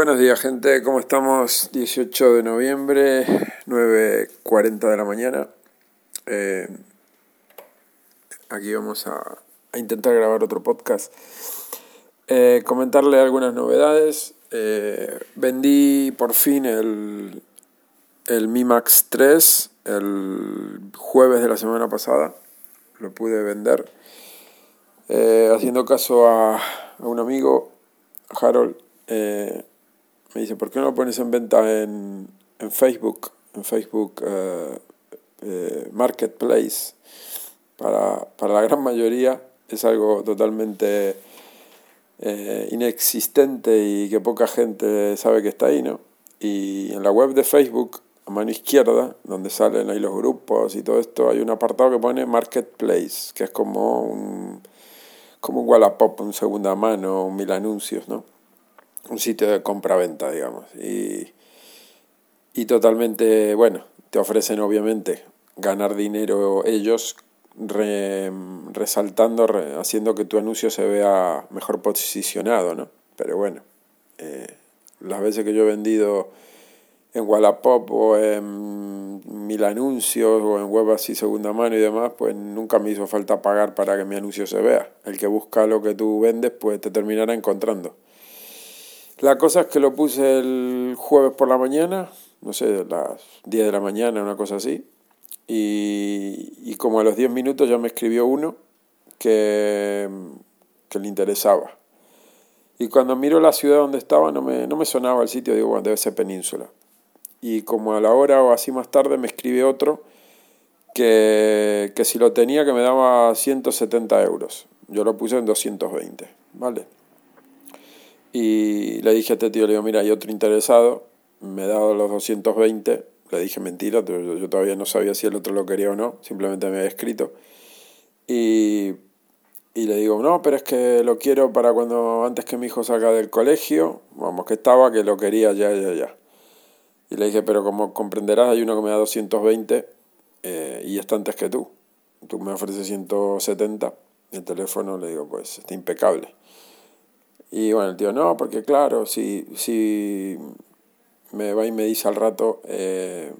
Buenos días gente, ¿cómo estamos? 18 de noviembre, 9.40 de la mañana. Eh, aquí vamos a, intentar grabar otro podcast. Eh, comentarle algunas novedades. Eh, vendí por fin el, el Mi Max 3 el jueves de la semana pasada. Lo pude vender. haciendo caso a, un amigo, Harold me dice, ¿por qué no lo pones en venta en, en Facebook? En Facebook eh, eh, Marketplace. Para, para, la gran mayoría es algo totalmente eh, inexistente y que poca gente sabe que está ahí, ¿no? Y en la web de Facebook, a mano izquierda, donde salen ahí los grupos y todo esto, hay un apartado que pone Marketplace, que es como un, como un Wallapop, un segunda mano, un mil anuncios, ¿no? Un sitio de compra-venta, digamos. Y, y totalmente, bueno, te ofrecen obviamente ganar dinero ellos resaltando, haciendo que tu anuncio se vea mejor posicionado, ¿no? Pero bueno, eh, las veces que yo he vendido en Wallapop o en mil anuncios o en web así segunda mano y demás, pues nunca me hizo falta pagar para que mi anuncio se vea. El que busca lo que tú vendes, pues te terminará encontrando. La cosa es que lo puse el jueves por la mañana, no sé, las 10 de la mañana, una cosa así. Y, como a los 10 minutos ya me escribió uno que, que le interesaba. Y cuando miro la ciudad donde estaba no me, no me sonaba el sitio, digo, bueno, debe ser península. Y como a la hora o así más tarde me escribe otro que, que si lo tenía que me daba 170 euros. Yo lo puse en 220, ¿vale? Y le dije a este tío, le digo, mira, hay otro interesado, me ha dado los 220, le dije mentira, yo todavía no sabía si el otro lo quería o no, simplemente me había escrito. Y, y le digo, no, pero es que lo quiero para cuando antes que mi hijo salga del colegio, vamos, que estaba, que lo quería ya, ya, ya. Y le dije, pero como comprenderás, hay uno que me da 220 eh, y está antes que tú. Tú me ofreces 170. El teléfono le digo, pues está impecable. Y bueno, el tío, no, porque claro, si, si me va y me dice al rato eh,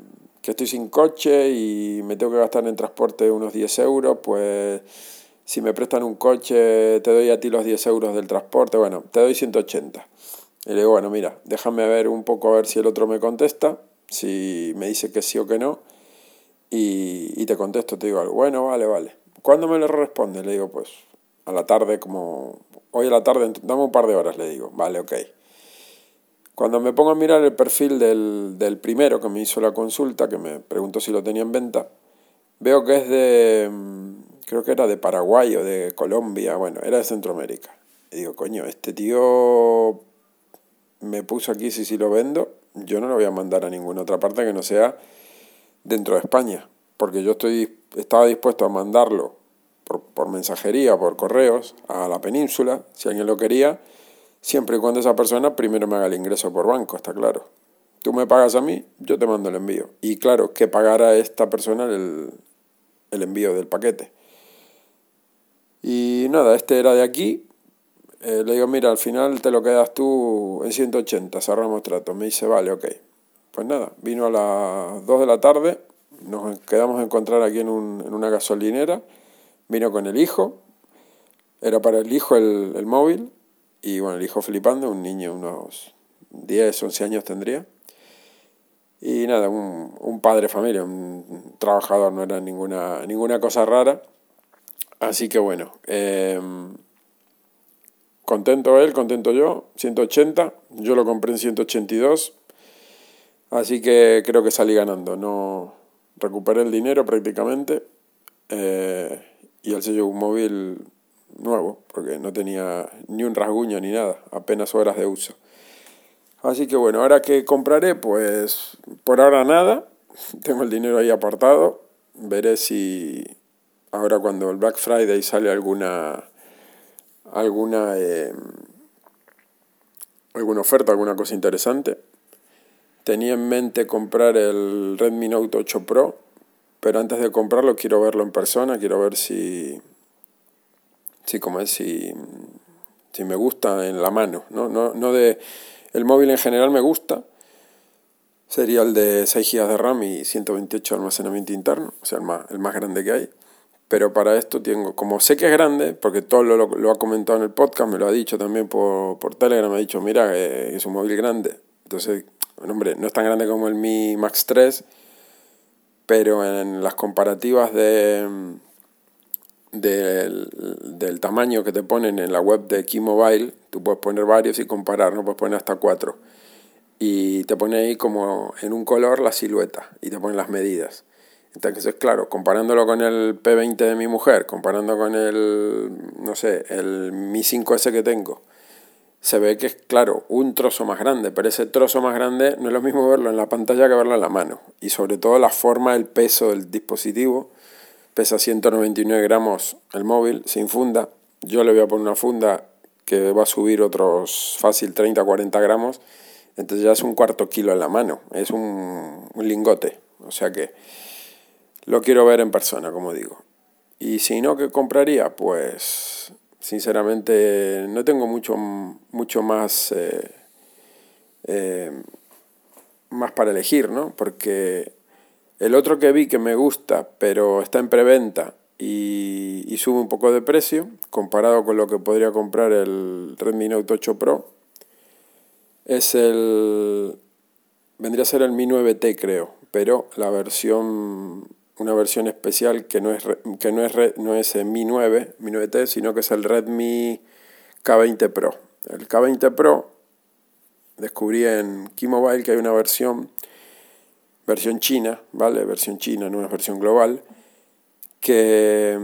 que estoy sin coche y me tengo que gastar en transporte unos 10 euros, pues si me prestan un coche te doy a ti los 10 euros del transporte, bueno, te doy 180. Y le digo, bueno, mira, déjame ver un poco a ver si el otro me contesta, si me dice que sí o que no, y, y te contesto, te digo bueno, vale, vale. ¿Cuándo me lo responde? Le digo, pues a la tarde, como hoy a la tarde, dame un par de horas, le digo, vale, ok. Cuando me pongo a mirar el perfil del, del primero que me hizo la consulta, que me preguntó si lo tenía en venta, veo que es de, mm, creo que era de Paraguay o de Colombia, bueno, era de Centroamérica. Y digo, coño, este tío me puso aquí si si lo vendo, yo no lo voy a mandar a ninguna otra parte que no sea dentro de España, porque yo estoy, estaba dispuesto a mandarlo por, mensajería, por correos, a la península, si alguien lo quería, siempre y cuando esa persona primero me haga el ingreso por banco, está claro. Tú me pagas a mí, yo te mando el envío. Y claro, que pagara esta persona el, el envío del paquete. Y nada, este era de aquí. Eh, le digo, mira, al final te lo quedas tú en 180, cerramos trato. Me dice, vale, ok. Pues nada, vino a las 2 de la tarde, nos quedamos a encontrar aquí en, un, en una gasolinera Vino con el hijo, era para el hijo el, el móvil, y bueno, el hijo flipando, un niño, unos 10, 11 años tendría. Y nada, un, un padre familia, un trabajador, no era ninguna, ninguna cosa rara. Así que bueno, em, contento él, contento yo, 180, yo lo compré en 182, así que creo que salí ganando, no recuperé el dinero prácticamente. Eh, y el sello un móvil nuevo, porque no tenía ni un rasguño ni nada, apenas horas de uso. Así que bueno, ahora que compraré, pues por ahora nada, tengo el dinero ahí apartado, veré si ahora cuando el Black Friday sale alguna alguna eh, alguna oferta, alguna cosa interesante. Tenía en mente comprar el Redmi Note 8 Pro, pero antes de comprarlo quiero verlo en persona, quiero ver si, si como es, si, si me gusta en la mano, ¿no? No, no de El móvil en general me gusta. Sería el de 6 GB de RAM y 128 de almacenamiento interno, o sea, el más, el más grande que hay. Pero para esto tengo, como sé que es grande, porque todo lo, lo, ha comentado en el podcast, me lo ha dicho también por, por Telegram, me ha dicho, mira, eh, es un móvil grande. Entonces, hombre, no es tan grande como el Mi Max 3, pero en las comparativas de, del, del tamaño que te ponen en la web de Keymobile, tú puedes poner varios y comparar, no puedes poner hasta cuatro. Y te pone ahí como en un color la silueta y te ponen las medidas. Entonces, claro, comparándolo con el P20 de mi mujer, comparando con el, no sé, el Mi 5S que tengo, se ve que es, claro, un trozo más grande, pero ese trozo más grande no es lo mismo verlo en la pantalla que verlo en la mano. Y sobre todo la forma, el peso del dispositivo. Pesa 199 gramos el móvil, sin funda. Yo le voy a poner una funda que va a subir otros fácil 30 40 gramos. Entonces ya es un cuarto kilo en la mano. Es un, un lingote. O sea que lo quiero ver en persona, como digo. Y si no, ¿qué compraría? Pues sinceramente no tengo mucho, mucho más, eh, eh, más para elegir, ¿no? Porque el otro que vi que me gusta, pero está en preventa y, y, sube un poco de precio, comparado con lo que podría comprar el Redmi Note 8 Pro, es el... vendría a ser el Mi 9T creo, pero la versión una versión especial que no es, que no es, no es Mi 9, Mi 9T, sino que es el Redmi K20 Pro. El K20 Pro descubrí en Keymobile que hay una versión, versión china, ¿vale? Versión china, no es versión global, que,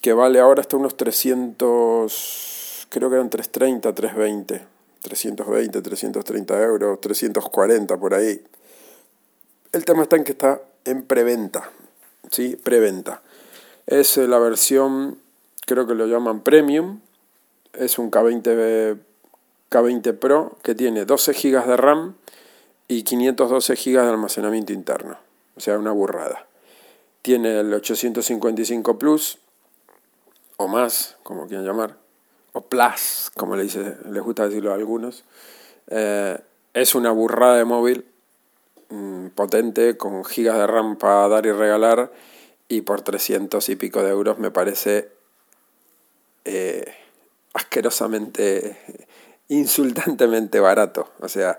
que vale ahora hasta unos 300, creo que eran 330, 320, 320, 330 euros, 340 por ahí. El tema está en que está en preventa, ¿sí? Preventa. Es eh, la versión, creo que lo llaman Premium, es un K20, K20 Pro que tiene 12 GB de RAM y 512 GB de almacenamiento interno, o sea, una burrada. Tiene el 855 Plus, o más, como quieran llamar, o Plus, como le dice, les gusta decirlo a algunos. Eh, es una burrada de móvil, Mm, potente, con gigas de RAM para dar y regalar, y por 300 y pico de euros me parece eh, asquerosamente, insultantemente barato. O sea,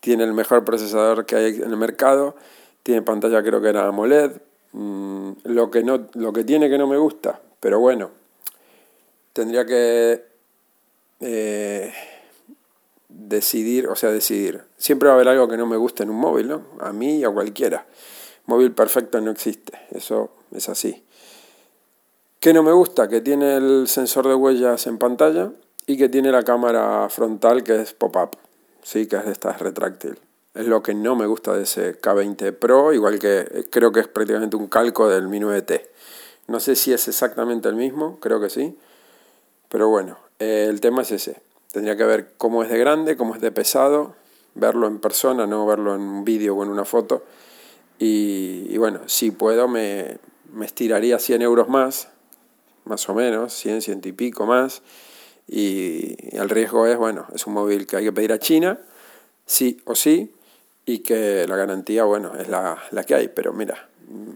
tiene el mejor procesador que hay en el mercado, tiene pantalla creo que era AMOLED, mm, lo, que no, lo que tiene que no me gusta, pero bueno, tendría que... Eh, decidir, o sea, decidir. Siempre va a haber algo que no me guste en un móvil, ¿no? A mí y a cualquiera. Móvil perfecto no existe, eso es así. ¿Qué no me gusta? Que tiene el sensor de huellas en pantalla y que tiene la cámara frontal que es pop-up, sí, que es de estas retráctil. Es lo que no me gusta de ese K20 Pro, igual que eh, creo que es prácticamente un calco del Mi 9T. No sé si es exactamente el mismo, creo que sí. Pero bueno, eh, el tema es ese. Tendría que ver cómo es de grande, cómo es de pesado, verlo en persona, no verlo en un vídeo o en una foto. Y, bueno, si puedo me, me, estiraría 100 euros más, más o menos, 100, 100 y pico más. Y, el riesgo es, bueno, es un móvil que hay que pedir a China, sí o sí, y que la garantía, bueno, es la, la que hay. Pero mira,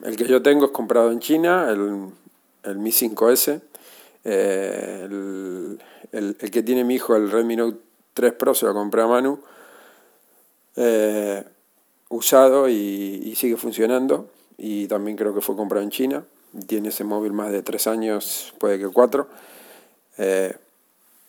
el que yo tengo es comprado en China, el, el Mi 5S, eh, el, el, que tiene mi hijo, el Redmi Note 3 Pro, se lo compré a Manu, eh, usado y, sigue funcionando. Y también creo que fue comprado en China. Tiene ese móvil más de 3 años, puede que 4. Eh,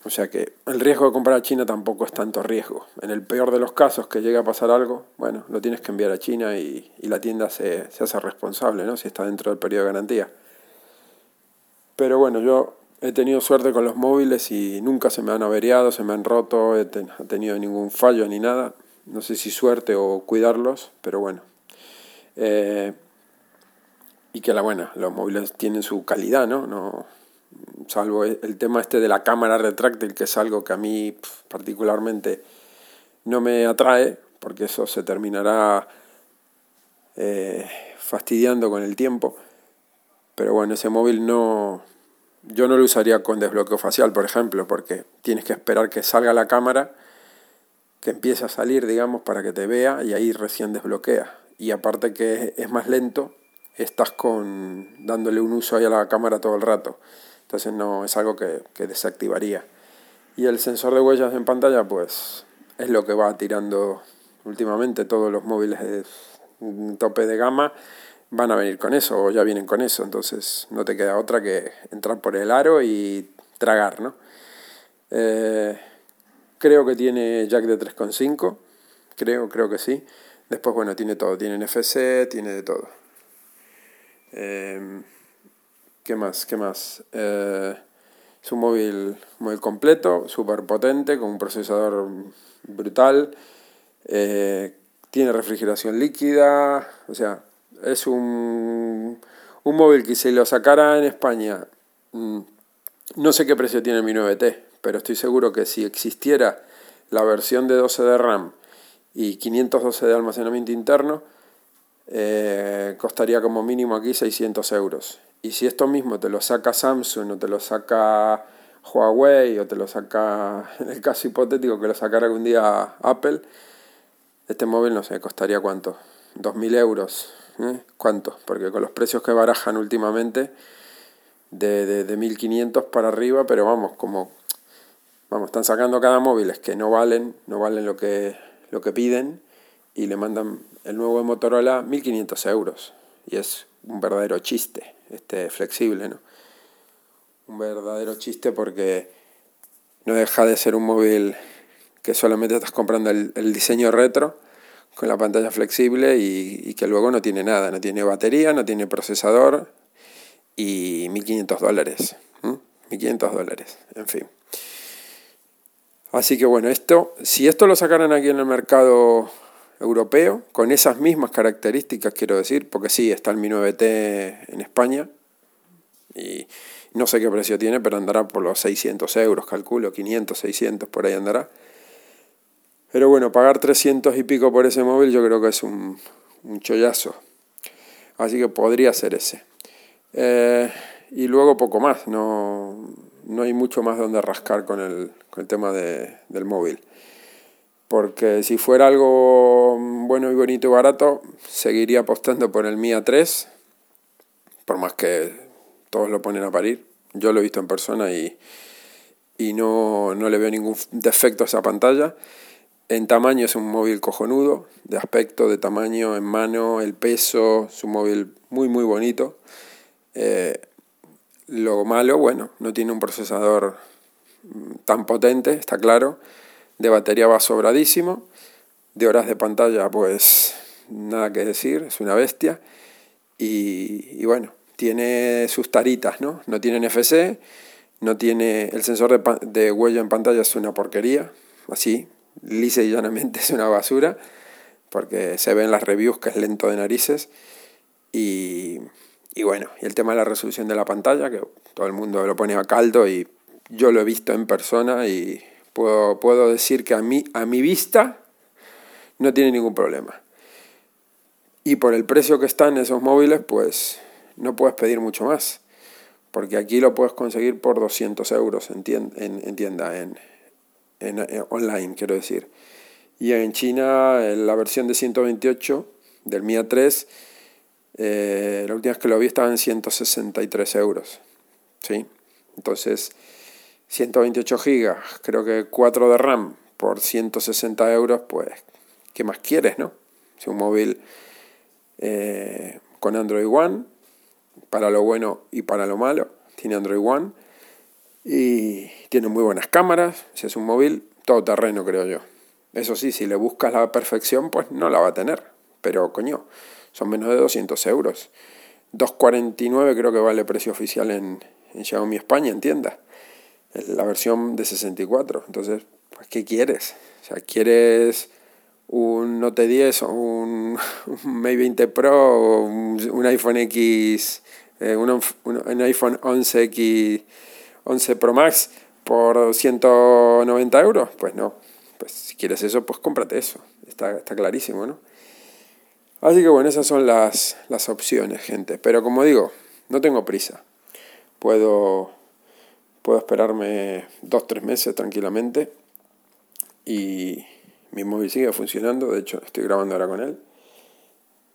o sea que el riesgo de comprar a China tampoco es tanto riesgo. En el peor de los casos que llegue a pasar algo, bueno, lo tienes que enviar a China y, y la tienda se, se, hace responsable, ¿no? Si está dentro del periodo de garantía. Pero bueno, yo He tenido suerte con los móviles y nunca se me han averiado, se me han roto, he tenido ningún fallo ni nada. No sé si suerte o cuidarlos, pero bueno. Eh, y que la buena, los móviles tienen su calidad, ¿no? no salvo el tema este de la cámara retráctil, que es algo que a mí particularmente no me atrae, porque eso se terminará eh, fastidiando con el tiempo. Pero bueno, ese móvil no, yo no lo usaría con desbloqueo facial, por ejemplo, porque tienes que esperar que salga la cámara que empiece a salir, digamos, para que te vea y ahí recién desbloquea. Y aparte que es más lento, estás con dándole un uso ahí a la cámara todo el rato. Entonces no es algo que, que desactivaría. Y el sensor de huellas en pantalla, pues es lo que va tirando últimamente todos los móviles de tope de gama van a venir con eso o ya vienen con eso, entonces no te queda otra que entrar por el aro y tragar, ¿no? Eh, creo que tiene jack de 3.5, creo, creo que sí. Después, bueno, tiene todo, tiene NFC, tiene de todo. Eh, ¿Qué más? ¿Qué más? Eh, es un móvil muy completo, súper potente, con un procesador brutal. tiene refrigeración líquida, o sea, es un, un móvil que si lo sacara en España, mm, no sé qué precio tiene mi 9T, pero estoy seguro que si existiera la versión de 12 de RAM y 512 de almacenamiento interno, eh, costaría como mínimo aquí 600 euros. Y si esto mismo te lo saca Samsung o te lo saca Huawei o te lo saca, en el caso hipotético que lo sacara algún día Apple, este móvil no sé, costaría cuánto, 2.000 euros, ¿eh? ¿Cuánto? Porque con los precios que barajan últimamente, de, de, de 1500 para arriba, pero vamos, como vamos, están sacando cada móviles que no valen, no valen lo que, lo que piden y le mandan el nuevo de Motorola 1500 euros. Y es un verdadero chiste, este flexible, ¿no? Un verdadero chiste porque no deja de ser un móvil que solamente estás comprando el diseño retro con la pantalla flexible y, que luego no tiene nada, no tiene batería, no tiene procesador y 1500 dólares. 1500 dólares, en fin. Así que bueno, esto, si esto lo sacaran aquí en el mercado europeo, con esas mismas características, quiero decir, porque sí, está el Mi 9T en España y no sé qué precio tiene, pero andará por los 600 euros, calculo, 500, 600, por ahí andará. Pero bueno, pagar 300 y pico por ese móvil yo creo que es un, un chollazo. Así que podría ser ese. Eh, y luego poco más, no, no hay mucho más donde rascar con el, con el tema de, del móvil. Porque si fuera algo bueno y bonito y barato, seguiría apostando por el Mia 3, por más que todos lo ponen a parir. Yo lo he visto en persona y, y no, no le veo ningún defecto a esa pantalla. En tamaño es un móvil cojonudo, de aspecto, de tamaño, en mano, el peso, es un móvil muy muy bonito. Eh, lo malo, bueno, no tiene un procesador mm, tan potente, está claro. De batería va sobradísimo. De horas de pantalla, pues nada que decir, es una bestia. Y, bueno, tiene sus taritas, ¿no? No tiene NFC, no tiene. El sensor de, de huella en pantalla es una porquería, así, lisa y llanamente es una basura, porque se ve en las reviews que es lento de narices. Y, y bueno, y el tema de la resolución de la pantalla, que todo el mundo lo pone a caldo y yo lo he visto en persona y puedo, puedo decir que a mí, a mi vista no tiene ningún problema. Y por el precio que están esos móviles, pues no puedes pedir mucho más. Porque aquí lo puedes conseguir por 200 euros en en tienda, en, en, eh, online, quiero decir. Y en China la versión de 128 del Mia 3, eh, la última vez que lo vi estaba en 163 euros. ¿sí? Entonces, 128 gigas, creo que 4 de RAM por 160 euros, pues, ¿qué más quieres, no? Si un móvil eh, con Android One, para lo bueno y para lo malo, tiene Android One y tiene muy buenas cámaras, si es un móvil todoterreno creo yo. Eso sí, si le buscas la perfección, pues no la va a tener. Pero coño, son menos de 200 euros. 249 creo que vale precio oficial en, Xiaomi España, en tienda. La versión de 64. Entonces, pues, ¿qué quieres? O sea, ¿quieres un Note 10 o un, Mate 20 Pro o un, iPhone X, eh, un, un, iPhone 11X 11 Pro Max por 190 euros? Pues no. Pues si quieres eso, pues cómprate eso. Está, está clarísimo, ¿no? Así que bueno, esas son las, las opciones, gente. Pero como digo, no tengo prisa. Puedo, puedo esperarme dos, tres meses tranquilamente y mi móvil sigue funcionando, de hecho estoy grabando ahora con él.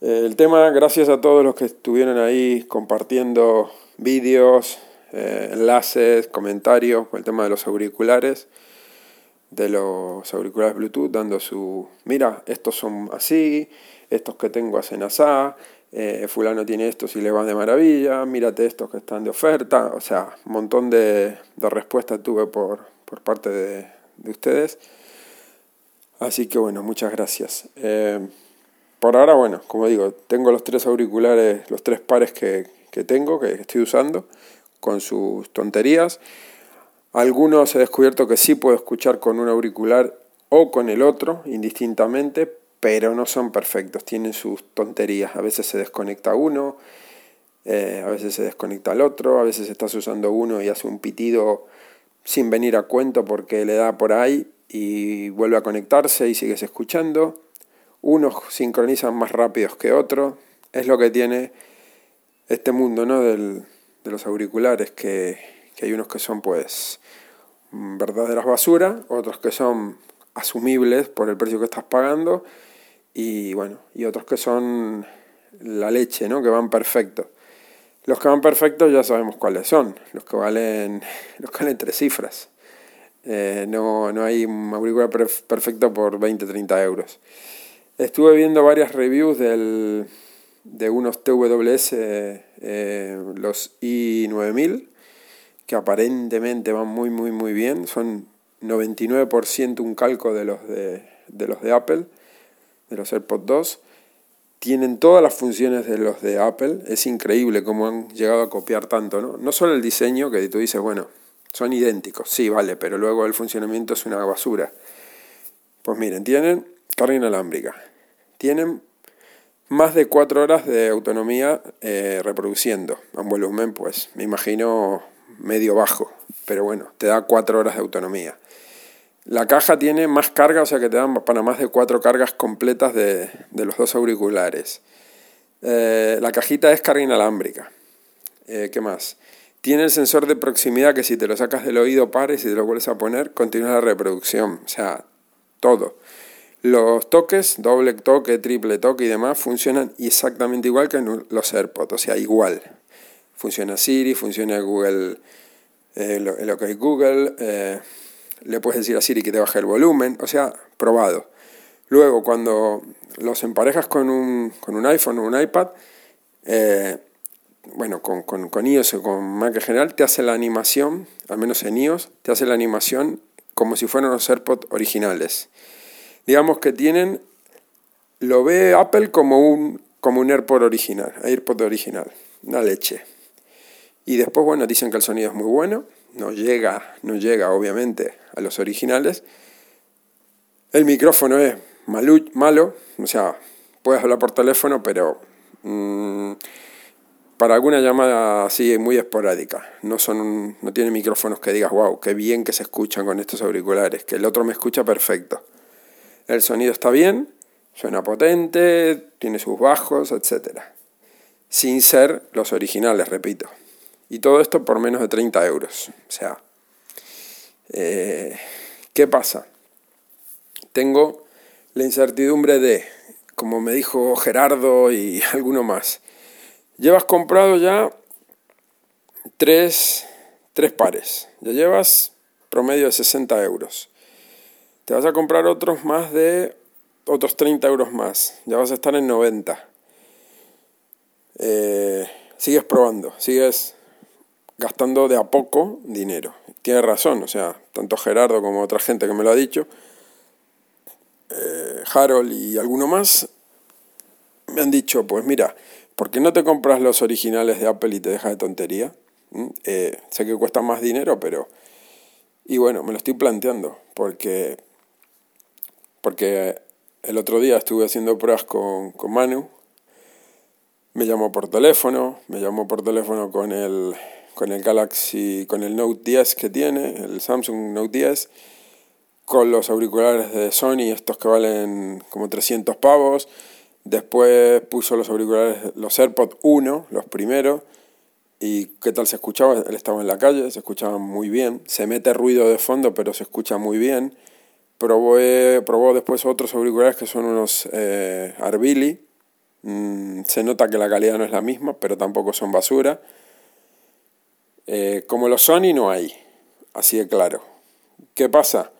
El tema, gracias a todos los que estuvieron ahí compartiendo vídeos, eh, enlaces, comentarios con el tema de los auriculares, de los auriculares Bluetooth, dando su, mira, estos son así, estos que tengo hacen asá, eh, fulano tiene estos y le van de maravilla, mírate estos que están de oferta, o sea, un montón de, respuestas tuve por, por parte de, de, ustedes. Así que bueno, muchas gracias. Eh, por ahora, bueno, como digo, tengo los tres auriculares, los tres pares que, que tengo, que estoy usando, con sus tonterías. Algunos he descubierto que sí puedo escuchar con un auricular o con el otro, indistintamente, pero no son perfectos, tienen sus tonterías. A veces se desconecta uno, eh, a veces se desconecta el otro, a veces estás usando uno y hace un pitido sin venir a cuento porque le da por ahí y vuelve a conectarse y sigues escuchando unos sincronizan más rápidos que otros, es lo que tiene este mundo ¿no? Del, de los auriculares, que, que, hay unos que son pues verdaderas basura, otros que son asumibles por el precio que estás pagando, y bueno, y otros que son la leche, ¿no? que van perfectos. Los que van perfectos ya sabemos cuáles son, los que valen, los que valen tres cifras. Eh, no, no hay un auricular perfecto por 20-30 euros. Estuve viendo varias reviews del, de unos TWS, eh, los i9000, que aparentemente van muy, muy, muy bien. Son 99% un calco de los de, de los de Apple, de los AirPods 2. Tienen todas las funciones de los de Apple. Es increíble cómo han llegado a copiar tanto, ¿no? No solo el diseño, que tú dices, bueno, son idénticos, sí, vale, pero luego el funcionamiento es una basura. Pues miren, tienen carga inalámbrica. Tienen más de cuatro horas de autonomía eh, reproduciendo a un volumen, pues me imagino medio bajo, pero bueno, te da cuatro horas de autonomía. La caja tiene más carga, o sea que te dan para más de cuatro cargas completas de, los dos auriculares. Eh, la cajita es carga inalámbrica. Eh, ¿Qué más? Tiene el sensor de proximidad que si te lo sacas del oído para y si te lo vuelves a poner, continúa la reproducción. O sea, todo. Los toques, doble toque, triple toque y demás, funcionan exactamente igual que en los AirPods, o sea, igual. Funciona Siri, funciona Google, eh, lo, que hay Google, eh, le puedes decir a Siri que te baje el volumen, o sea, probado. Luego, cuando los emparejas con un, con un iPhone o un iPad, eh, bueno, con, con, con iOS o con Mac en general, te hace la animación, al menos en iOS, te hace la animación como si fueran los AirPods originales digamos que tienen, lo ve Apple como un, como un AirPod original, AirPod original, una leche. Y después, bueno, dicen que el sonido es muy bueno, no llega, no llega obviamente a los originales. El micrófono es malo, o sea, puedes hablar por teléfono, pero mm, para alguna llamada así muy esporádica. No, son, no tiene micrófonos que digas, wow, qué bien que se escuchan con estos auriculares, que el otro me escucha perfecto el sonido está bien, suena potente, tiene sus bajos, etc. Sin ser los originales, repito. Y todo esto por menos de 30 euros. O sea, eh, ¿qué pasa? Tengo la incertidumbre de, como me dijo Gerardo y alguno más, llevas comprado ya tres, tres pares, ya llevas promedio de 60 euros te vas a comprar otros más de otros 30 euros más, ya vas a estar en 90. Eh, sigues probando, sigues gastando de a poco dinero. Tienes razón, o sea, tanto Gerardo como otra gente que me lo ha dicho, eh, Harold y alguno más, me han dicho, pues mira, ¿por qué no te compras los originales de Apple y te dejas de tontería? ¿Mm? Eh, sé que cuesta más dinero, pero... Y bueno, me lo estoy planteando, porque porque el otro día estuve haciendo pruebas con, con Manu, me llamó por teléfono, me llamó por teléfono con el, con el Galaxy, con el Note 10 que tiene, el Samsung Note 10, con los auriculares de Sony, estos que valen como 300 pavos. Después puso los auriculares, los AirPods 1, los primeros. ¿Y qué tal se escuchaba? Él estaba en la calle, se escuchaba muy bien. Se mete ruido de fondo, pero se escucha muy bien probé, probó después otros auriculares que son unos eh, Arbili. Mm, se nota que la calidad no es la misma, pero tampoco son basura. Eh, como los Sony no hay, así de claro. ¿Qué pasa?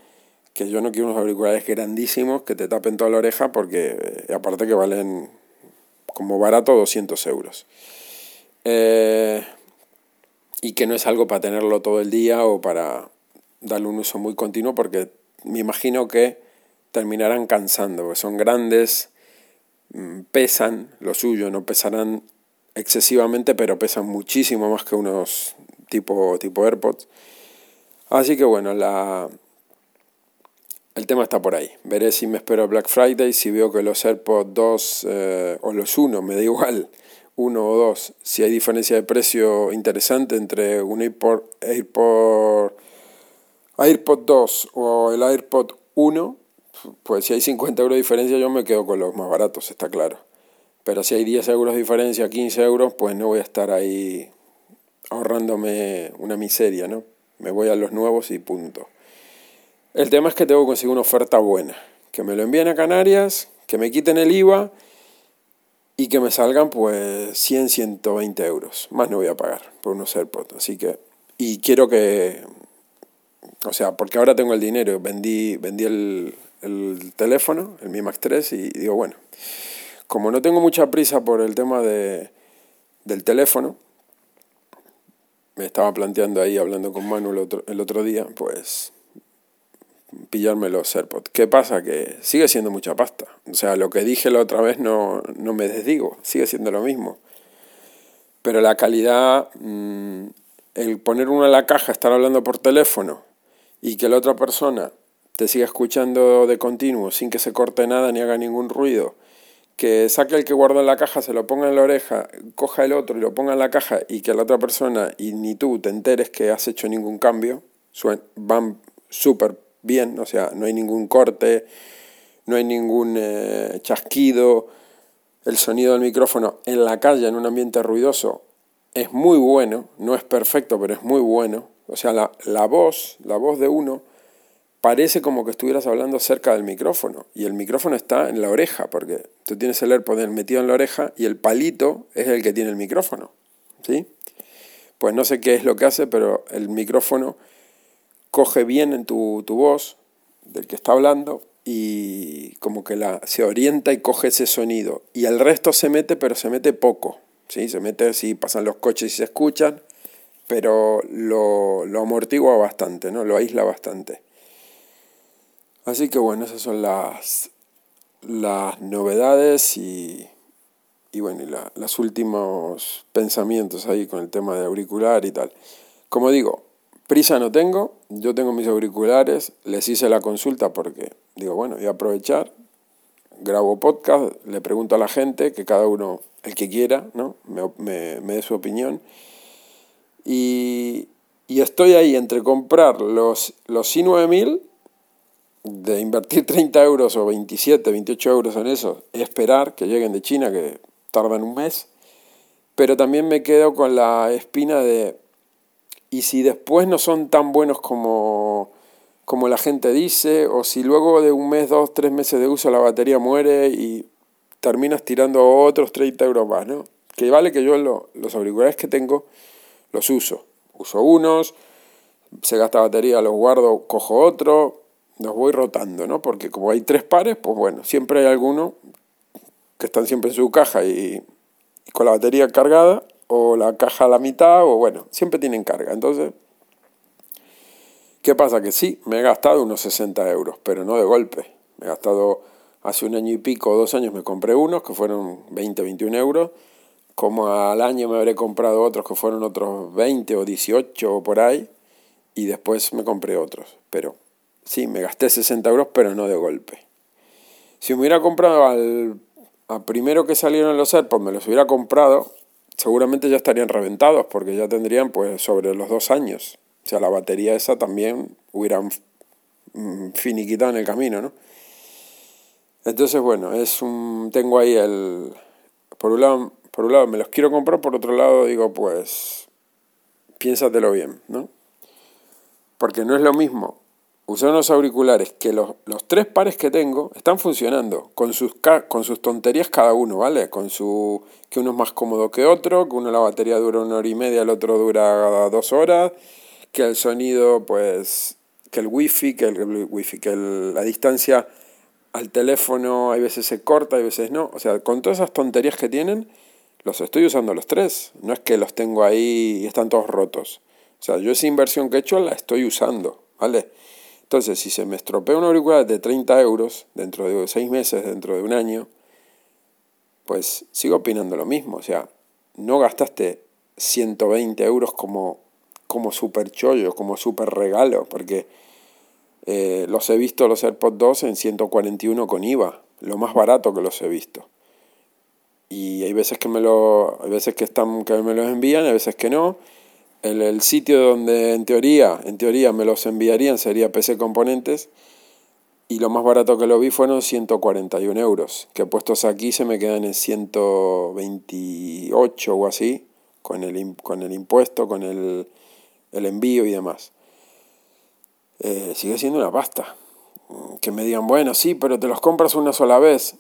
Que yo no quiero unos auriculares grandísimos que te tapen toda la oreja porque eh, aparte que valen como barato 200 euros. Eh, y que no es algo para tenerlo todo el día o para darle un uso muy continuo porque me imagino que terminarán cansando, porque son grandes, mm, pesan lo suyo, no pesarán excesivamente, pero pesan muchísimo más que unos tipo, tipo AirPods. Así que bueno, la, el tema está por ahí. Veré si me espero Black Friday, si veo que los AirPods 2 eh, o los 1, me da igual, uno o dos, si hay diferencia de precio interesante entre un AirPod, AirPod, AirPod 2 o el AirPod 1, pues si hay 50 euros de diferencia yo me quedo con los más baratos, está claro. Pero si hay 10 euros de diferencia, 15 euros, pues no voy a estar ahí ahorrándome una miseria, ¿no? Me voy a los nuevos y punto. El tema es que tengo que conseguir una oferta buena, que me lo envíen a Canarias, que me quiten el IVA y que me salgan pues 100, 120 euros. Más no voy a pagar por unos AirPods. Así que, y quiero que, o sea, porque ahora tengo el dinero, vendí, vendí el, el teléfono, el Mi Max 3, y digo, bueno, como no tengo mucha prisa por el tema de, del teléfono, me estaba planteando ahí, hablando con Manu el otro, el otro día, pues pillarme los AirPods. ¿Qué pasa? Que sigue siendo mucha pasta. O sea, lo que dije la otra vez no, no me desdigo, sigue siendo lo mismo. Pero la calidad, mm, el poner uno en la caja, estar hablando por teléfono y que la otra persona te siga escuchando de continuo sin que se corte nada ni haga ningún ruido, que saque el que guardó en la caja, se lo ponga en la oreja, coja el otro y lo ponga en la caja y que la otra persona y ni tú te enteres que has hecho ningún cambio, van súper bien, o sea, no hay ningún corte, no hay ningún eh, chasquido, el sonido del micrófono en la calle, en un ambiente ruidoso, es muy bueno, no es perfecto, pero es muy bueno. O sea, la, la voz, la voz de uno, parece como que estuvieras hablando cerca del micrófono. Y el micrófono está en la oreja, porque tú tienes el AirPod metido en la oreja y el palito es el que tiene el micrófono. ¿Sí? Pues no sé qué es lo que hace, pero el micrófono coge bien en tu, tu voz del que está hablando y como que la, se orienta y coge ese sonido. Y el resto se mete, pero se mete poco. ¿sí? Se mete así, pasan los coches y se escuchan, pero lo, lo amortigua bastante, ¿no? lo aísla bastante. Así que bueno, esas son las, las novedades y, y bueno, y los últimos pensamientos ahí con el tema de auricular y tal. Como digo, Prisa no tengo, yo tengo mis auriculares, les hice la consulta porque digo, bueno, voy a aprovechar, grabo podcast, le pregunto a la gente, que cada uno, el que quiera, ¿no? me, me, dé su opinión. Y, y, estoy ahí entre comprar los, los i9000, de invertir 30 euros o 27, 28 euros en eso, esperar que lleguen de China, que tardan un mes, pero también me quedo con la espina de y si después no son tan buenos como, como la gente dice, o si luego de un mes, dos, tres meses de uso la batería muere y terminas tirando otros 30 euros más, ¿no? Que vale que yo los auriculares que tengo los uso. Uso unos, se gasta batería, los guardo, cojo otro, los voy rotando, ¿no? Porque como hay tres pares, pues bueno, siempre hay alguno que están siempre en su caja y con la batería cargada o la caja a la mitad, o bueno, siempre tienen carga. Entonces, ¿qué pasa? Que sí, me he gastado unos 60 euros, pero no de golpe. Me he gastado hace un año y pico, dos años me compré unos que fueron 20, 21 euros. Como al año me habré comprado otros que fueron otros 20 o 18 o por ahí. Y después me compré otros. Pero sí, me gasté 60 euros, pero no de golpe. Si me hubiera comprado al, al primero que salieron los AirPods, me los hubiera comprado seguramente ya estarían reventados porque ya tendrían pues sobre los dos años. O sea, la batería esa también hubieran mm, finiquitado en el camino, ¿no? Entonces, bueno, es un, tengo ahí el... Por un, lado, por un lado me los quiero comprar, por otro lado digo, pues, piénsatelo bien, ¿no? Porque no es lo mismo usé unos auriculares que los, los, tres pares que tengo están funcionando, con sus, con sus tonterías cada uno, ¿vale? Con su que uno es más cómodo que otro, que uno la batería dura una hora y media, el otro dura dos horas, que el sonido, pues, que el wifi, que el, wifi, que la distancia al teléfono hay veces se corta, hay veces no. O sea, con todas esas tonterías que tienen, los estoy usando los tres. No es que los tengo ahí y están todos rotos. O sea, yo esa inversión que he hecho la estoy usando, ¿vale? Entonces, si se me estropea un auricular de 30 euros dentro de seis meses, dentro de un año, pues sigo opinando lo mismo. O sea, no gastaste 120 euros como, como super chollo, como super regalo, porque eh, los he visto los AirPods 2 en 141 con IVA, lo más barato que los he visto. Y hay veces que me lo, hay veces que están, que me los envían, hay veces que no. El, el sitio donde en teoría, en teoría me los enviarían sería PC Componentes y lo más barato que lo vi fueron 141 euros, que puestos aquí se me quedan en 128 o así, con el, con el impuesto, con el, el envío y demás. Eh, sigue siendo una pasta. Que me digan, bueno, sí, pero te los compras una sola vez.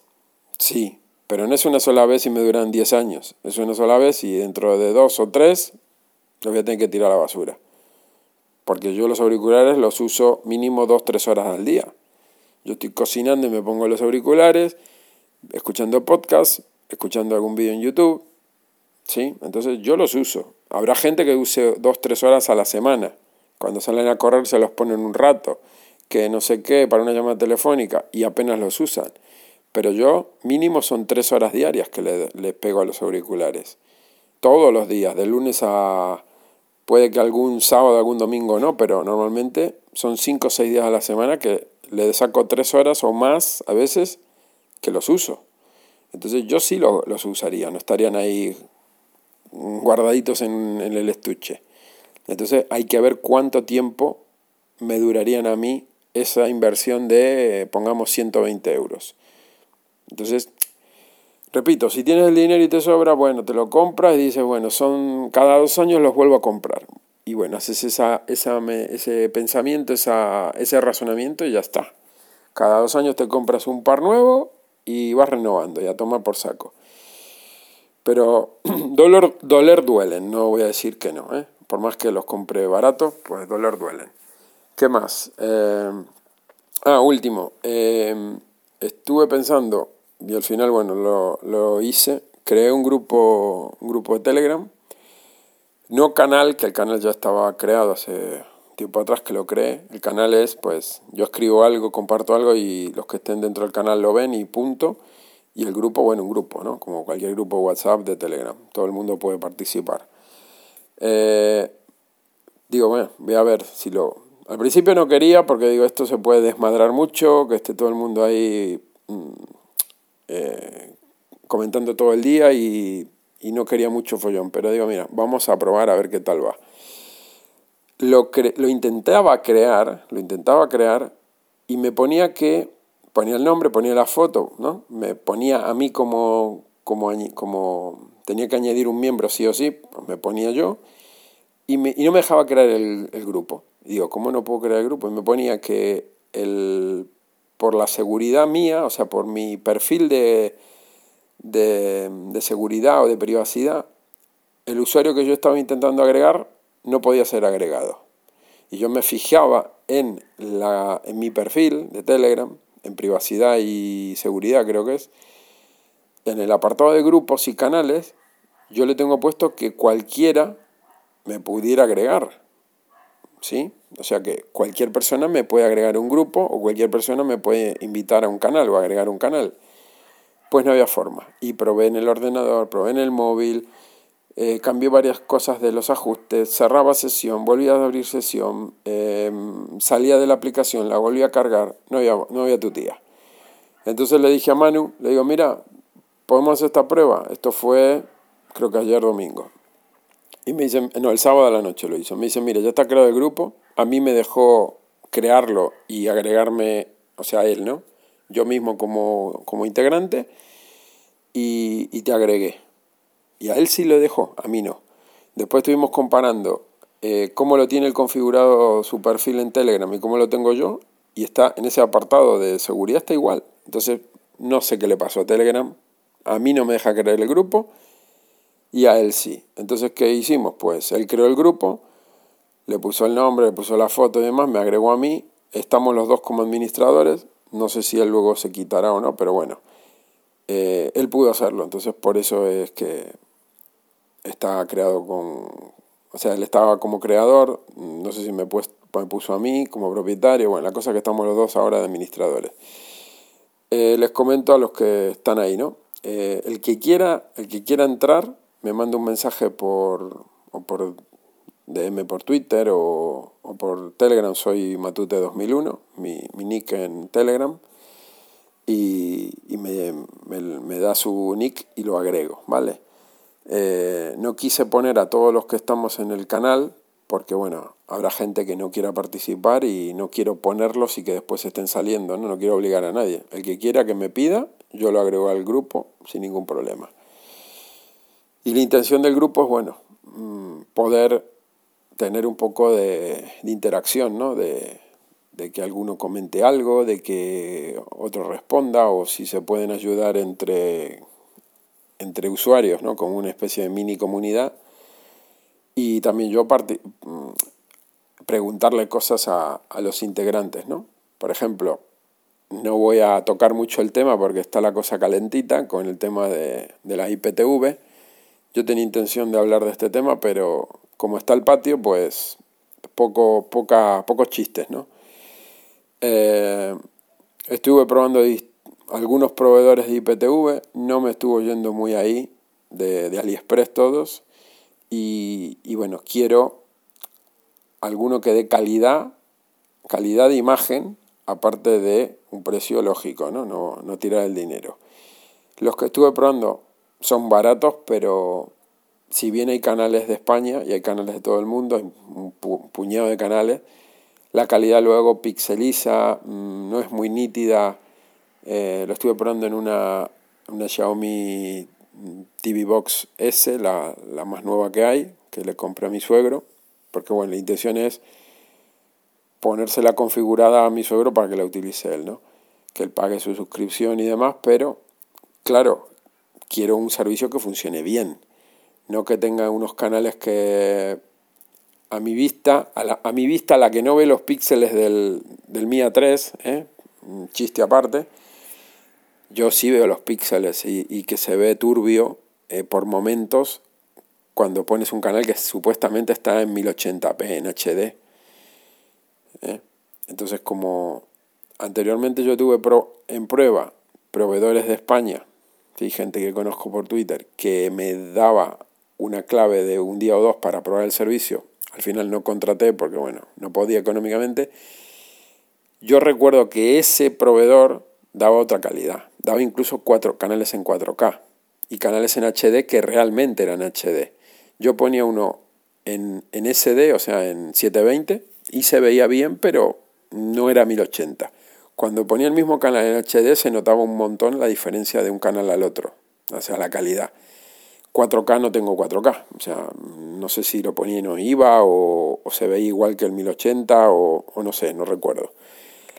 Sí, pero no es una sola vez y me duran 10 años. Es una sola vez y dentro de dos o tres los voy a tener que tirar a la basura. Porque yo los auriculares los uso mínimo 2-3 horas al día. Yo estoy cocinando y me pongo los auriculares, escuchando podcast, escuchando algún vídeo en YouTube. ¿Sí? Entonces yo los uso. Habrá gente que use 2-3 horas a la semana. Cuando salen a correr se los ponen un rato, que no sé qué, para una llamada telefónica, y apenas los usan. Pero yo mínimo son tres horas diarias que le pego a los auriculares. Todos los días, de lunes a... Puede que algún sábado, algún domingo no, pero normalmente son cinco o seis días a la semana que le saco tres horas o más a veces que los uso. Entonces yo sí los usaría, no estarían ahí guardaditos en el estuche. Entonces hay que ver cuánto tiempo me durarían a mí esa inversión de, pongamos, 120 euros. Entonces, repito, si tienes el dinero y te sobra, bueno, te lo compras y dices, bueno, son cada dos años los vuelvo a comprar. Y bueno, haces esa, esa, ese pensamiento, esa, ese razonamiento y ya está. Cada dos años te compras un par nuevo y vas renovando, ya toma por saco. Pero dolor, doler duelen, no voy a decir que no. ¿eh? por más que los compre baratos, pues dolor duelen. ¿Qué más? Eh, ah, último. Eh, estuve pensando, y al final, bueno, lo, lo, hice, creé un grupo, un grupo de Telegram, no canal, que el canal ya estaba creado hace tiempo atrás que lo creé. El canal es, pues, yo escribo algo, comparto algo y los que estén dentro del canal lo ven y punto. Y el grupo, bueno, un grupo, ¿no? Como cualquier grupo WhatsApp de Telegram. Todo el mundo puede participar. Eh, digo, bueno, voy a ver si lo... Al principio no quería porque digo, esto se puede desmadrar mucho, que esté todo el mundo ahí mm, eh, comentando todo el día y, y, no quería mucho follón, pero digo, mira, vamos a probar a ver qué tal va. Lo, lo intentaba crear, lo intentaba crear y me ponía que, ponía el nombre, ponía la foto, ¿no? Me ponía a mí como, como, como tenía que añadir un miembro sí o sí, me ponía yo, y, me, y no me dejaba crear el, el, grupo. digo, ¿cómo no puedo crear el grupo? Y me ponía que el, por la seguridad mía, o sea, por mi perfil de, de, de seguridad o de privacidad, el usuario que yo estaba intentando agregar no podía ser agregado. Y yo me fijaba en, la, en mi perfil de Telegram, en privacidad y seguridad creo que es, en el apartado de grupos y canales, yo le tengo puesto que cualquiera me pudiera agregar. ¿Sí? O sea que cualquier persona me puede agregar un grupo o cualquier persona me puede invitar a un canal o agregar un canal. Pues no había forma. Y probé en el ordenador, probé en el móvil, eh, cambié varias cosas de los ajustes, cerraba sesión, volvía a abrir sesión, eh, salía de la aplicación, la volvía a cargar, no había, no había tu tía. Entonces le dije a Manu, le digo, mira, ¿podemos hacer esta prueba? Esto fue, creo que ayer domingo. Y me dicen, no, el sábado a la noche lo hizo. Me dicen, mira, ya está creado el grupo. A mí me dejó crearlo y agregarme, o sea, él, ¿no? Yo mismo como, como integrante y, y, te agregué. Y a él sí lo dejó, a mí no. Después estuvimos comparando eh, cómo lo tiene el configurado su perfil en Telegram y cómo lo tengo yo, y está en ese apartado de seguridad está igual. Entonces, no sé qué le pasó a Telegram. A mí no me deja crear el grupo y a él sí. Entonces, ¿qué hicimos? Pues él creó el grupo, le puso el nombre, le puso la foto y demás, me agregó a mí, estamos los dos como administradores, no sé si él luego se quitará o no, pero bueno, eh, él pudo hacerlo, entonces por eso es que está creado con, o sea, él estaba como creador, no sé si me, me puso a mí como propietario, bueno, la cosa es que estamos los dos ahora de administradores. Eh, les comento a los que están ahí, ¿no? Eh, el, que quiera, el que quiera entrar, me manda un mensaje por, o por DM por Twitter o, por Telegram, soy Matute2001, mi, mi nick en Telegram, y, me, me, da su nick y lo agrego, ¿vale? Eh, no quise poner a todos los que estamos en el canal, porque bueno, habrá gente que no quiera participar y no quiero ponerlos y que después estén saliendo, ¿no? no quiero obligar a nadie. El que quiera que me pida, yo lo agrego al grupo sin ningún problema. Y la intención del grupo es, bueno, mm, poder tener un poco de, interacción, ¿no? De, que alguno comente algo, de que otro responda, o si se pueden ayudar entre, entre usuarios, ¿no? Como una especie de mini comunidad. Y también yo mm, preguntarle cosas a, a los integrantes, ¿no? Por ejemplo, no voy a tocar mucho el tema porque está la cosa calentita con el tema de, de la IPTV, yo tenía intención de hablar de este tema, pero como está el patio, pues poco, poca, pocos chistes, ¿no? Eh, estuve probando algunos proveedores de IPTV, no me estuvo yendo muy ahí, de, AliExpress todos, y, y, bueno, quiero alguno que dé calidad, calidad de imagen, aparte de un precio lógico, ¿no? No, no tirar el dinero. Los que estuve probando son baratos, pero si bien hay canales de España y hay canales de todo el mundo, hay un puñado de canales, la calidad luego pixeliza, mm, no es muy nítida. Eh, lo estuve probando en una, una Xiaomi TV Box S, la, la, más nueva que hay, que le compré a mi suegro, porque bueno, la intención es ponérsela configurada a mi suegro para que la utilice él, ¿no? Que él pague su suscripción y demás, pero claro, quiero un servicio que funcione bien, no que tenga unos canales que a mi vista, a, la, mi vista la que no ve los píxeles del, del MIA 3, ¿eh? chiste aparte, yo sí veo los píxeles y, que se ve turbio eh, por momentos cuando pones un canal que supuestamente está en 1080p, en HD. ¿eh? Entonces como anteriormente yo tuve pro, en prueba proveedores de España hay gente que conozco por Twitter, que me daba una clave de un día o dos para probar el servicio. Al final no contraté porque, bueno, no podía económicamente. Yo recuerdo que ese proveedor daba otra calidad. Daba incluso cuatro canales en 4K y canales en HD que realmente eran HD. Yo ponía uno en, en SD, o sea, en 720, y se veía bien, pero no era 1080. Cuando ponía el mismo canal en HD se notaba un montón la diferencia de un canal al otro, o sea, la calidad. 4K no tengo 4K, o sea, no sé si lo ponía y no iba o, se veía igual que el 1080 o, o, no sé, no recuerdo.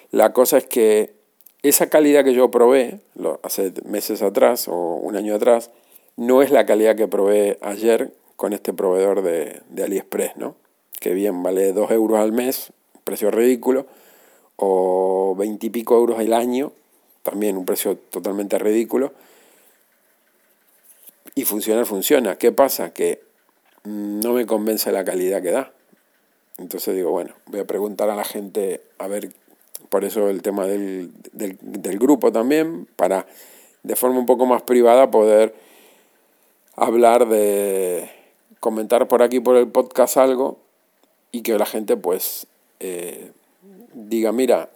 La cosa es que esa calidad que yo probé hace meses atrás o un año atrás no es la calidad que probé ayer con este proveedor de, de AliExpress, ¿no? Que bien vale 2 euros al mes, precio ridículo o veintipico euros el año, también un precio totalmente ridículo. Y funcionar funciona. ¿Qué pasa? Que no me convence la calidad que da. Entonces digo, bueno, voy a preguntar a la gente, a ver, por eso el tema del, del, grupo también, para de forma un poco más privada poder hablar de comentar por aquí por el podcast algo y que la gente pues eh, diga, mira,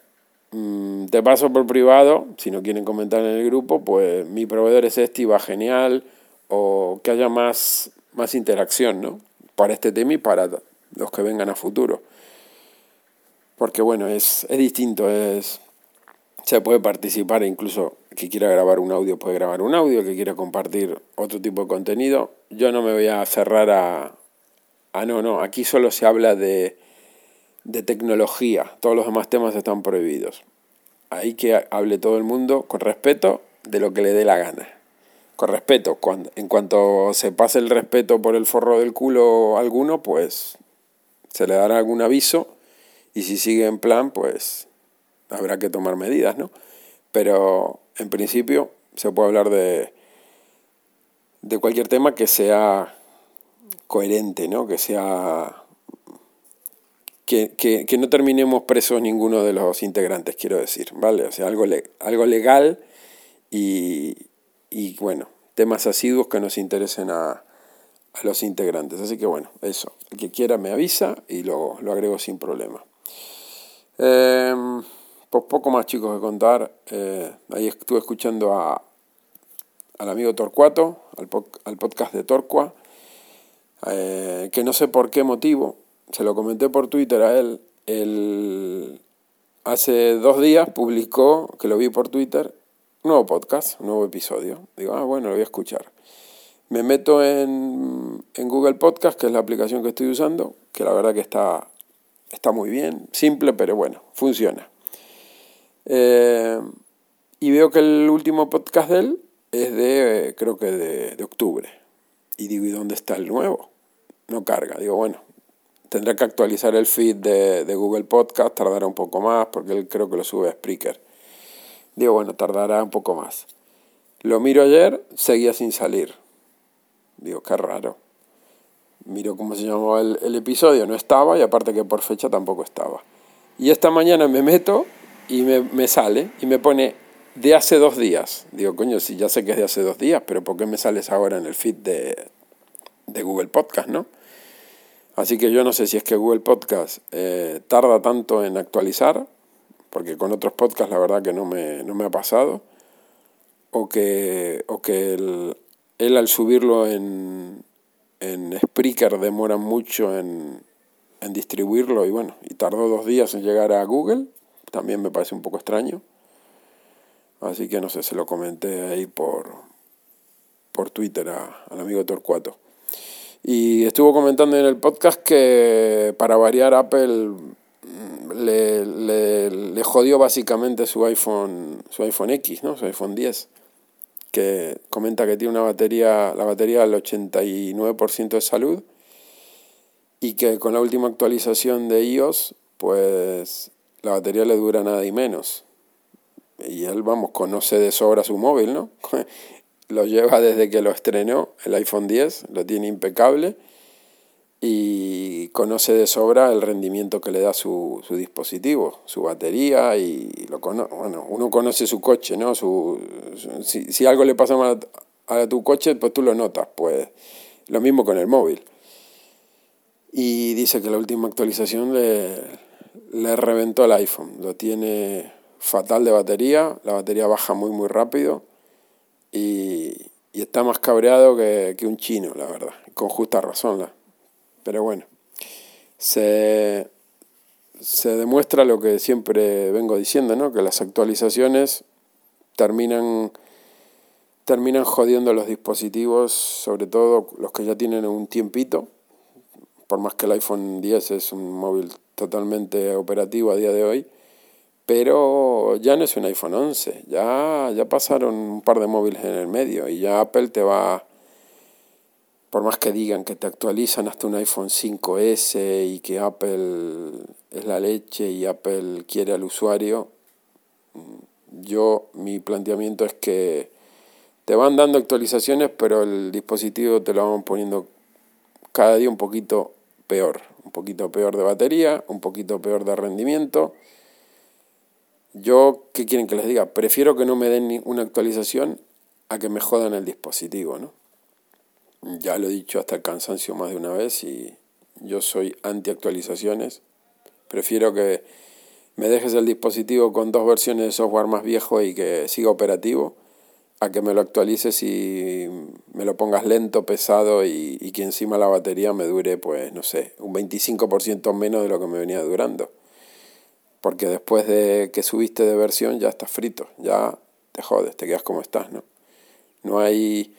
mm, te paso por privado, si no quieren comentar en el grupo, pues mi proveedor es este y va genial, o que haya más, más interacción, ¿no? Para este tema y para los que vengan a futuro. Porque bueno, es, es distinto, es, se puede participar, incluso el que quiera grabar un audio puede grabar un audio, que quiera compartir otro tipo de contenido. Yo no me voy a cerrar a, ah, no, no, aquí solo se habla de, de tecnología, todos los demás temas están prohibidos. Ahí que hable todo el mundo con respeto de lo que le dé la gana. Con respeto, cuando, en cuanto se pase el respeto por el forro del culo alguno, pues se le dará algún aviso y si sigue en plan, pues habrá que tomar medidas, ¿no? Pero en principio se puede hablar de, de cualquier tema que sea coherente, ¿no? Que sea... Que, no terminemos presos ninguno de los integrantes, quiero decir, ¿vale? O sea, algo, algo legal y, y, bueno, temas asiduos que nos interesen a, a, los integrantes. Así que bueno, eso. El que quiera me avisa y lo, lo agrego sin problema. Pues poco más chicos que contar. Eh, ahí estuve escuchando a, al amigo Torcuato, al, al podcast de Torcua, eh, que no sé por qué motivo, se lo comenté por Twitter a él, él hace dos días publicó, que lo vi por Twitter, nuevo podcast, nuevo episodio. Digo, ah, bueno, lo voy a escuchar. Me meto en, en Google Podcast, que es la aplicación que estoy usando, que la verdad que está, está muy bien, simple, pero bueno, funciona. Eh, y veo que el último podcast de él es de, creo que de, de, octubre. Y digo, ¿y dónde está el nuevo? No carga. Digo, bueno, tendré que actualizar el feed de, Google Podcast, tardará un poco más, porque él creo que lo sube a Spreaker. Digo, bueno, tardará un poco más. Lo miro ayer, seguía sin salir. Digo, qué raro. Miro cómo se llamaba el, episodio, no estaba, y aparte que por fecha tampoco estaba. Y esta mañana me meto y me, me, sale y me pone de hace dos días. Digo, coño, si ya sé que es de hace dos días, pero ¿por qué me sales ahora en el feed de, de Google Podcast, no? Así que yo no sé si es que Google Podcast eh, tarda tanto en actualizar, porque con otros podcasts la verdad que no me, no me ha pasado, o que, o que él, él al subirlo en, en Spreaker demora mucho en, en distribuirlo y bueno, y tardó dos días en llegar a Google también me parece un poco extraño. Así que no sé, se lo comenté ahí por, por Twitter al amigo Torcuato. Y estuvo comentando en el podcast que para variar Apple mm, le, le, le, jodió básicamente su iPhone, su iPhone X, ¿no? su iPhone 10, que comenta que tiene una batería, la batería al 89% de salud y que con la última actualización de iOS, pues la batería le dura nada y menos. Y él, vamos, conoce de sobra su móvil, ¿no? lo lleva desde que lo estrenó, el iPhone 10, lo tiene impecable y conoce de sobra el rendimiento que le da su, su dispositivo, su batería y lo bueno, uno conoce su coche, ¿no? Su, si, si algo le pasa mal a tu coche, pues tú lo notas, pues lo mismo con el móvil. Y dice que la última actualización le, le reventó el iPhone. Lo tiene fatal de batería, la batería baja muy muy rápido y está más cabreado que, que, un chino, la verdad, con justa razón. La, pero bueno, se, se demuestra lo que siempre vengo diciendo, ¿no? que las actualizaciones terminan, terminan jodiendo los dispositivos, sobre todo los que ya tienen un tiempito, por más que el iPhone 10 es un móvil totalmente operativo a día de hoy, pero ya no es un iPhone 11, ya, ya pasaron un par de móviles en el medio y ya Apple te va, por más que digan que te actualizan hasta un iPhone 5S y que Apple es la leche y Apple quiere al usuario, yo mi planteamiento es que te van dando actualizaciones, pero el dispositivo te lo van poniendo cada día un poquito peor un poquito peor de batería, un poquito peor de rendimiento. Yo, ¿qué quieren que les diga? Prefiero que no me den una actualización a que me jodan el dispositivo, ¿no? Ya lo he dicho hasta el cansancio más de una vez y yo soy anti actualizaciones. Prefiero que me dejes el dispositivo con dos versiones de software más viejo y que siga operativo a que me lo actualices y me lo pongas lento, pesado y, y, que encima la batería me dure, pues, no sé, un 25% menos de lo que me venía durando. Porque después de que subiste de versión ya estás frito, ya te jodes, te quedas como estás, ¿no? No hay,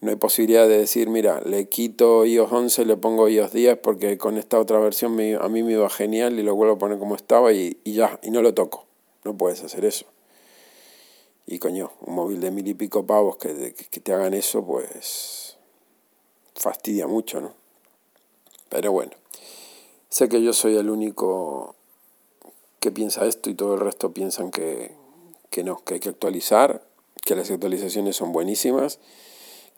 no hay posibilidad de decir, mira, le quito iOS 11, le pongo iOS 10 porque con esta otra versión a mí me iba genial y lo vuelvo a poner como estaba y, ya, y no lo toco. No puedes hacer eso. Y coño, un móvil de mil y pico pavos que, que te hagan eso, pues fastidia mucho, ¿no? Pero bueno, sé que yo soy el único que piensa esto y todo el resto piensan que, que no, que hay que actualizar, que las actualizaciones son buenísimas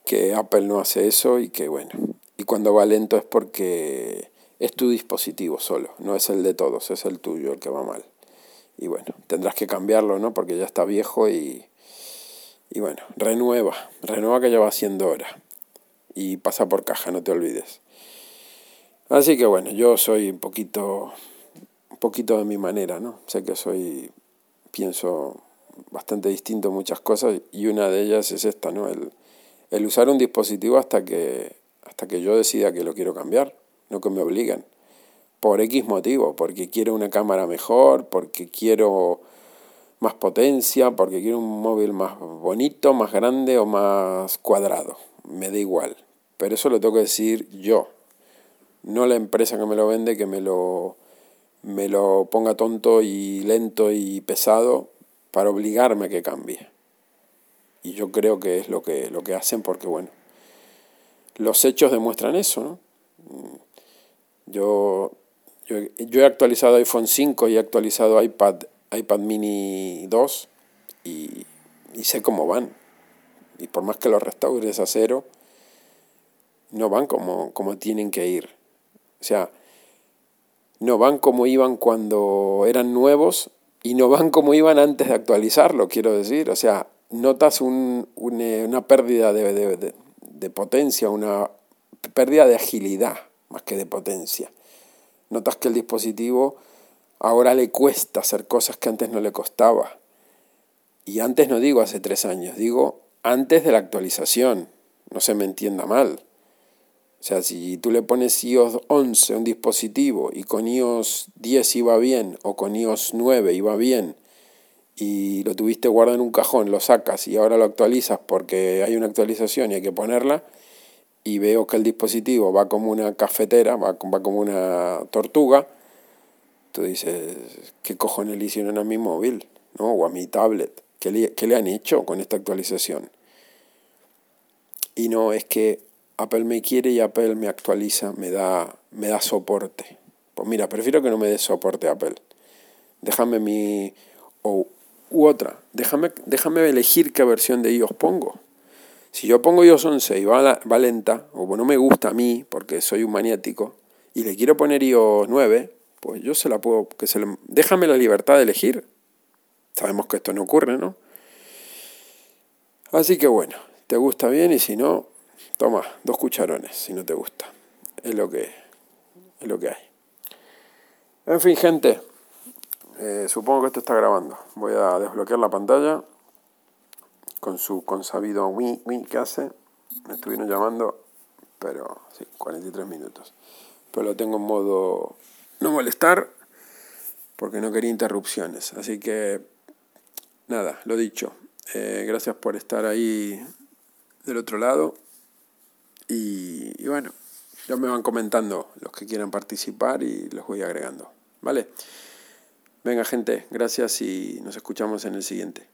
que Apple no hace eso y que bueno, y cuando va lento es porque es tu dispositivo solo, no es el de todos, es el tuyo el que va mal. Y bueno, tendrás que cambiarlo, ¿no? Porque ya está viejo y, y bueno, renueva, renueva que ya va siendo hora. Y pasa por caja, no te olvides. Así que bueno, yo soy un poquito, un poquito de mi manera, ¿no? Sé que soy, pienso bastante distinto muchas cosas y una de ellas es esta, ¿no? El, el usar un dispositivo hasta que, hasta que yo decida que lo quiero cambiar, no que me obliguen. Por X motivo, porque quiero una cámara mejor, porque quiero más potencia, porque quiero un móvil más bonito, más grande o más cuadrado. Me da igual. Pero eso lo tengo que decir yo, no la empresa que me lo vende, que me lo, me lo ponga tonto y lento y pesado para obligarme a que cambie y yo creo que es lo que, lo que hacen porque, bueno, los hechos demuestran eso, ¿no? Yo, yo, he actualizado iPhone 5 y he actualizado iPad, iPad mini 2 y, y sé cómo van. Y por más que los restaures a cero, no van como, como tienen que ir. O sea, no van como iban cuando eran nuevos y no van como iban antes de actualizarlo, quiero decir. O sea, notas un, una pérdida de, de, potencia, una pérdida de agilidad más que de potencia. Notas que el dispositivo ahora le cuesta hacer cosas que antes no le costaba. Y antes no digo hace tres años, digo antes de la actualización. No se me entienda mal. O sea, si tú le pones iOS 11 a un dispositivo y con iOS 10 iba bien o con iOS 9 iba bien y lo tuviste guardado en un cajón, lo sacas y ahora lo actualizas porque hay una actualización y hay que ponerla, y veo que el dispositivo va como una cafetera, va, va como una tortuga, tú dices, ¿qué cojones le hicieron a mi móvil? ¿No? O a mi tablet. ¿Qué le, ¿Qué le han hecho con esta actualización? Y no, es que Apple me quiere y Apple me actualiza, me da, me da soporte. Pues mira, prefiero que no me dé soporte Apple. Déjame mi... O u otra. Déjame, déjame elegir qué versión de iOS pongo. Si yo pongo iOS 11 y va, va lenta, o no me gusta a mí, porque soy un maniático, y le quiero poner iOS 9, pues yo se la puedo... Que se déjame la libertad de elegir. Sabemos que esto no ocurre, ¿no? Así que bueno, te gusta bien y si no, toma dos cucharones si no te gusta. Es lo que, es lo que hay. En fin, gente. Eh, supongo que esto está grabando. Voy a desbloquear la pantalla con su consabido wii wii que hace. Me estuvieron llamando, pero sí, 43 minutos. Pero lo tengo en modo no molestar porque no quería interrupciones. Así que, nada, lo dicho. Eh, gracias por estar ahí del otro lado. Y, y bueno, ya me van comentando los que quieran participar y los voy agregando. ¿Vale? Venga gente, gracias y nos escuchamos en el siguiente.